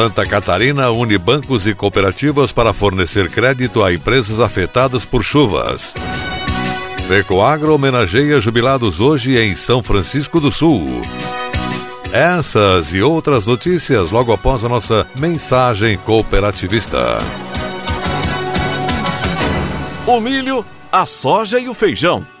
Santa Catarina une bancos e cooperativas para fornecer crédito a empresas afetadas por chuvas. Fecoagro homenageia jubilados hoje em São Francisco do Sul. Essas e outras notícias logo após a nossa mensagem cooperativista. O milho, a soja e o feijão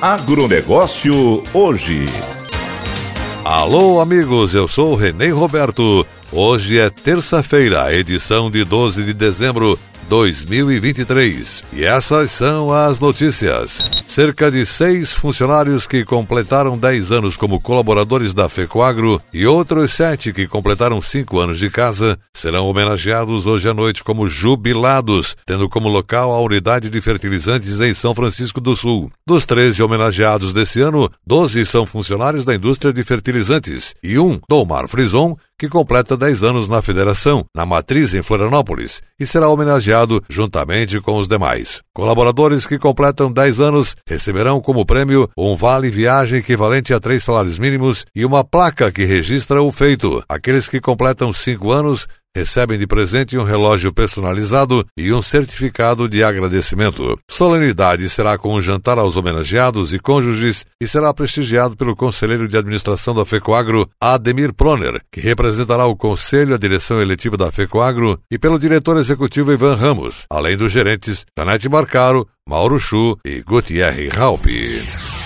Agronegócio hoje. Alô, amigos, eu sou Renê Roberto. Hoje é terça-feira, edição de 12 de dezembro 2023. E essas são as notícias. Cerca de seis funcionários que completaram 10 anos como colaboradores da FECOAGRO e outros sete que completaram cinco anos de casa serão homenageados hoje à noite como jubilados, tendo como local a unidade de fertilizantes em São Francisco do Sul. Dos 13 homenageados desse ano, 12 são funcionários da indústria de fertilizantes e um, Domar Frison, que completa 10 anos na federação, na matriz em Florianópolis, e será homenageado juntamente com os demais. Colaboradores que completam 10 anos receberão como prêmio um vale viagem equivalente a três salários mínimos e uma placa que registra o feito. Aqueles que completam 5 anos recebem de presente um relógio personalizado e um certificado de agradecimento. Solenidade será com um jantar aos homenageados e cônjuges e será prestigiado pelo conselheiro de administração da FECOAGRO, Ademir Proner, que representará o conselho e a direção eletiva da FECOAGRO, e pelo diretor executivo Ivan Ramos, além dos gerentes Tanete Marcaro, Mauro Chu e Gutierre Raupi.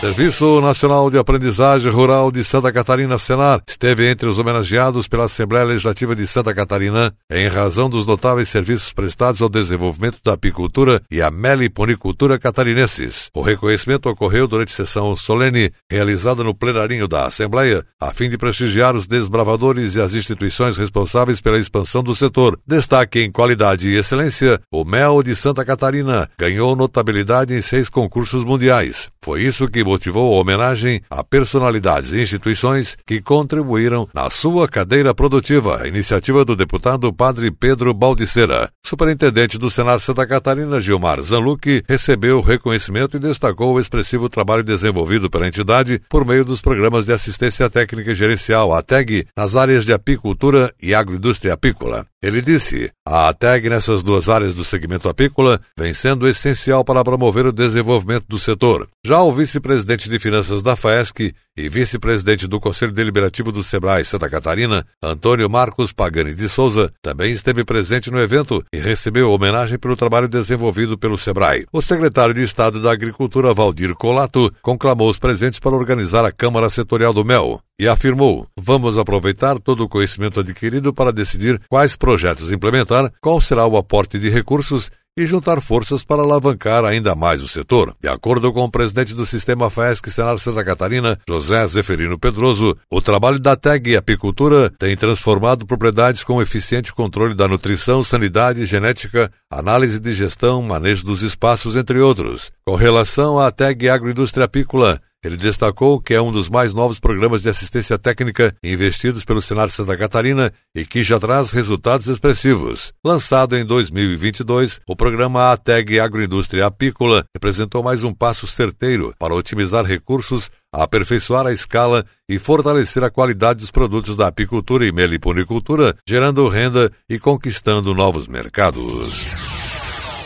Serviço Nacional de Aprendizagem Rural de Santa Catarina, Senar, esteve entre os homenageados pela Assembleia Legislativa de Santa Catarina em razão dos notáveis serviços prestados ao desenvolvimento da apicultura e a meliponicultura catarinenses. O reconhecimento ocorreu durante sessão solene realizada no plenarinho da Assembleia, a fim de prestigiar os desbravadores e as instituições responsáveis pela expansão do setor. Destaque em qualidade e excelência, o Mel de Santa Catarina ganhou notabilidade em seis concursos mundiais. Foi isso que motivou a homenagem a personalidades e instituições que contribuíram na sua cadeira produtiva, iniciativa do deputado Padre Pedro Baldiceira. Superintendente do Senar Santa Catarina, Gilmar Zanluc, recebeu o reconhecimento e destacou o expressivo trabalho desenvolvido pela entidade por meio dos programas de assistência técnica e gerencial, ATEG, nas áreas de apicultura e agroindústria apícola. Ele disse: a ATEG nessas duas áreas do segmento apícola vem sendo essencial para promover o desenvolvimento do setor. Já o vice-presidente de Finanças da FAESC e vice-presidente do Conselho Deliberativo do Sebrae Santa Catarina, Antônio Marcos Pagani de Souza, também esteve presente no evento e recebeu homenagem pelo trabalho desenvolvido pelo Sebrae. O secretário de Estado da Agricultura, Valdir Colato, conclamou os presentes para organizar a Câmara Setorial do Mel e afirmou: Vamos aproveitar todo o conhecimento adquirido para decidir quais projetos implementar, qual será o aporte de recursos e juntar forças para alavancar ainda mais o setor. De acordo com o presidente do Sistema FAESC Senar Santa Catarina, José Zeferino Pedroso, o trabalho da TEG Apicultura tem transformado propriedades com eficiente controle da nutrição, sanidade, genética, análise de gestão, manejo dos espaços, entre outros. Com relação à TEG Agroindústria Apícola, Ele destacou que é um dos mais novos programas de assistência técnica investidos pelo Senado Santa Catarina e que já traz resultados expressivos. Lançado em 2022, o programa ATEG Agroindústria Apícola representou mais um passo certeiro para otimizar recursos, aperfeiçoar a escala e fortalecer a qualidade dos produtos da apicultura e meliponicultura, gerando renda e conquistando novos mercados.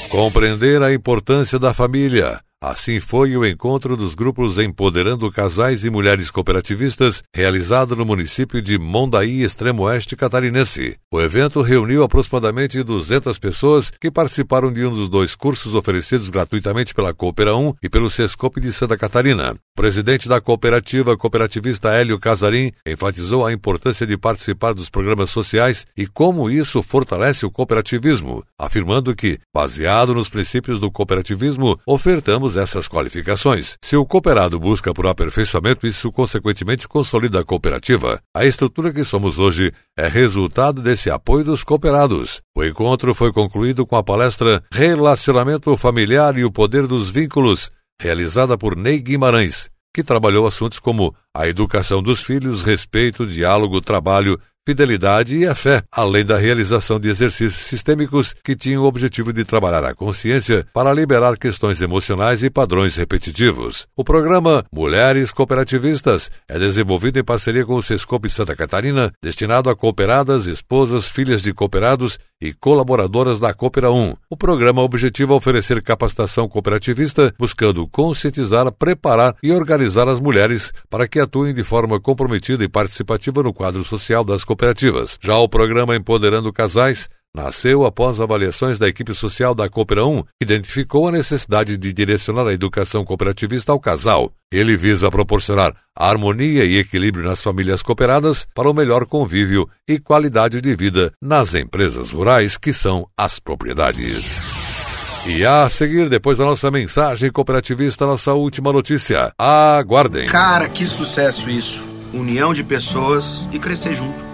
Compreender a importância da família. Assim foi o encontro dos grupos Empoderando Casais e Mulheres Cooperativistas, realizado no município de Mondaí, extremo oeste catarinense. O evento reuniu aproximadamente 200 pessoas que participaram de um dos dois cursos oferecidos gratuitamente pela Coopera 1 e pelo Sescope de Santa Catarina. O presidente da cooperativa cooperativista Hélio Casarim enfatizou a importância de participar dos programas sociais e como isso fortalece o cooperativismo, afirmando que, baseado nos princípios do cooperativismo, ofertamos essas qualificações. Se o cooperado busca por aperfeiçoamento, isso consequentemente consolida a cooperativa. A estrutura que somos hoje é resultado desse apoio dos cooperados. O encontro foi concluído com a palestra Relacionamento Familiar e o Poder dos Vínculos, realizada por Ney Guimarães, que trabalhou assuntos como a educação dos filhos, respeito, diálogo, trabalho, fidelidade e a fé, além da realização de exercícios sistêmicos que tinham o objetivo de trabalhar a consciência para liberar questões emocionais e padrões repetitivos. O programa Mulheres Cooperativistas é desenvolvido em parceria com o Sescope Santa Catarina, destinado a cooperadas, esposas, filhas de cooperados e colaboradoras da Coopera 1. O programa objetiva oferecer capacitação cooperativista, buscando conscientizar, preparar e organizar as mulheres para que atuem de forma comprometida e participativa no quadro social das cooperativas. Já o programa Empoderando Casais nasceu após avaliações da equipe social da Coopera 1, que identificou a necessidade de direcionar a educação cooperativista ao casal. Ele visa proporcionar harmonia e equilíbrio nas famílias cooperadas para o melhor convívio e qualidade de vida nas empresas rurais que são as propriedades. E a seguir, depois da nossa mensagem cooperativista, nossa última notícia. Aguardem. Cara, que sucesso isso! União de pessoas e crescer junto.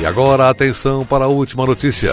E agora atenção para a última notícia.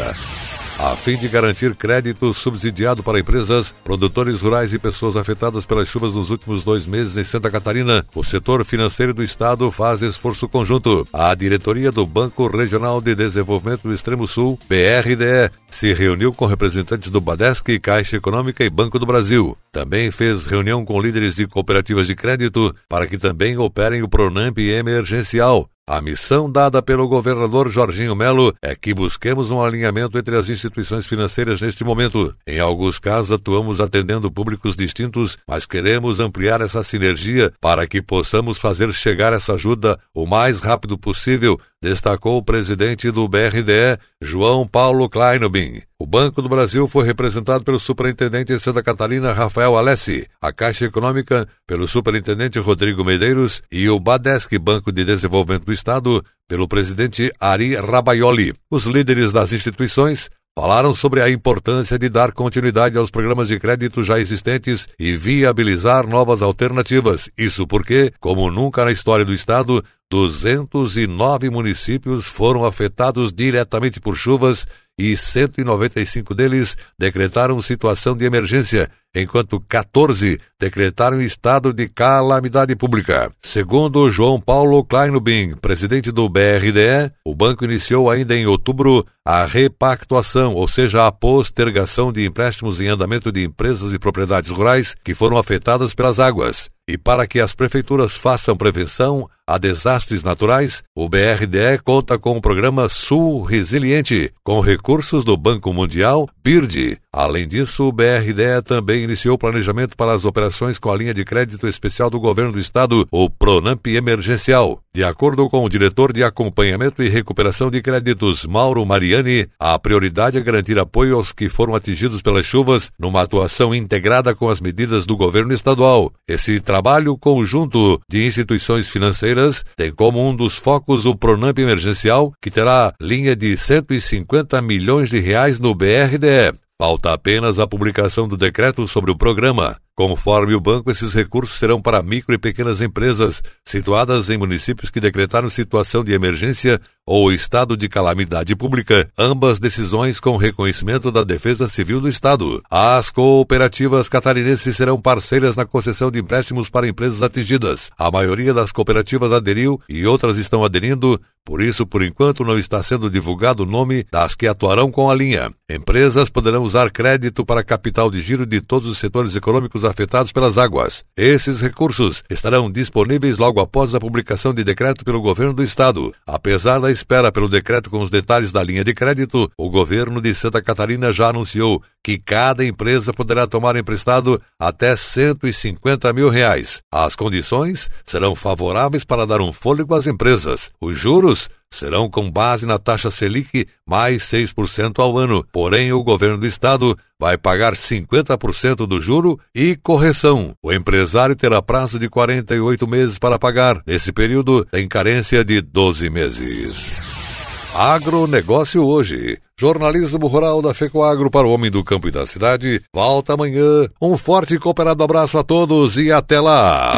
A fim de garantir crédito subsidiado para empresas, produtores rurais e pessoas afetadas pelas chuvas nos últimos dois meses em Santa Catarina, o setor financeiro do Estado faz esforço conjunto. A diretoria do Banco Regional de Desenvolvimento do Extremo Sul, BRDE, se reuniu com representantes do Badesc, Caixa Econômica e Banco do Brasil. Também fez reunião com líderes de cooperativas de crédito para que também operem o Pronamp emergencial, a missão dada pelo governador Jorginho Melo é que busquemos um alinhamento entre as instituições financeiras neste momento. Em alguns casos, atuamos atendendo públicos distintos, mas queremos ampliar essa sinergia para que possamos fazer chegar essa ajuda o mais rápido possível, destacou o presidente do BRDE, João Paulo Kleinobin. O Banco do Brasil foi representado pelo superintendente de Santa Catarina, Rafael Alessi, a Caixa Econômica pelo superintendente Rodrigo Medeiros e o Badesc Banco de Desenvolvimento do Estado pelo presidente Ari Rabaioli. Os líderes das instituições Falaram sobre a importância de dar continuidade aos programas de crédito já existentes e viabilizar novas alternativas. Isso porque, como nunca na história do Estado, 209 municípios foram afetados diretamente por chuvas e 195 deles decretaram situação de emergência, enquanto 14 decretaram estado de calamidade pública. Segundo João Paulo Kleinubin, presidente do BRDE, o banco iniciou ainda em outubro a repactuação, ou seja, a postergação de empréstimos em andamento de empresas e propriedades rurais que foram afetadas pelas águas. E para que as prefeituras façam prevenção, a desastres naturais, o BRDE conta com o programa Sul Resiliente, com recursos do Banco Mundial, BIRD. Além disso, o BRDE também iniciou o planejamento para as operações com a linha de crédito especial do governo do estado, o Pronamp Emergencial. De acordo com o diretor de acompanhamento e recuperação de créditos, Mauro Mariani, a prioridade é garantir apoio aos que foram atingidos pelas chuvas, numa atuação integrada com as medidas do governo estadual. Esse trabalho conjunto de instituições financeiras tem como um dos focos o Pronamp Emergencial, que terá linha de 150 milhões de reais no BRDE. Falta apenas a publicação do decreto sobre o programa. Conforme o banco, esses recursos serão para micro e pequenas empresas situadas em municípios que decretaram situação de emergência ou estado de calamidade pública, ambas decisões com reconhecimento da Defesa Civil do Estado. As cooperativas catarinenses serão parceiras na concessão de empréstimos para empresas atingidas. A maioria das cooperativas aderiu e outras estão aderindo, por isso, por enquanto, não está sendo divulgado o nome das que atuarão com a linha. Empresas poderão usar crédito para capital de giro de todos os setores econômicos afetados pelas águas. Esses recursos estarão disponíveis logo após a publicação de decreto pelo governo do estado. Apesar da espera pelo decreto com os detalhes da linha de crédito, o governo de Santa Catarina já anunciou que cada empresa poderá tomar emprestado até 150 mil reais. As condições serão favoráveis para dar um fôlego às empresas. Os juros serão com base na taxa Selic mais 6% ao ano. Porém, o governo do estado vai pagar 50% do juro e correção. O empresário terá prazo de 48 meses para pagar. Nesse período, tem carência de 12 meses. Agronegócio hoje. Jornalismo rural da FECOAGro para o homem do campo e da cidade. Volta amanhã. Um forte e cooperado abraço a todos e até lá.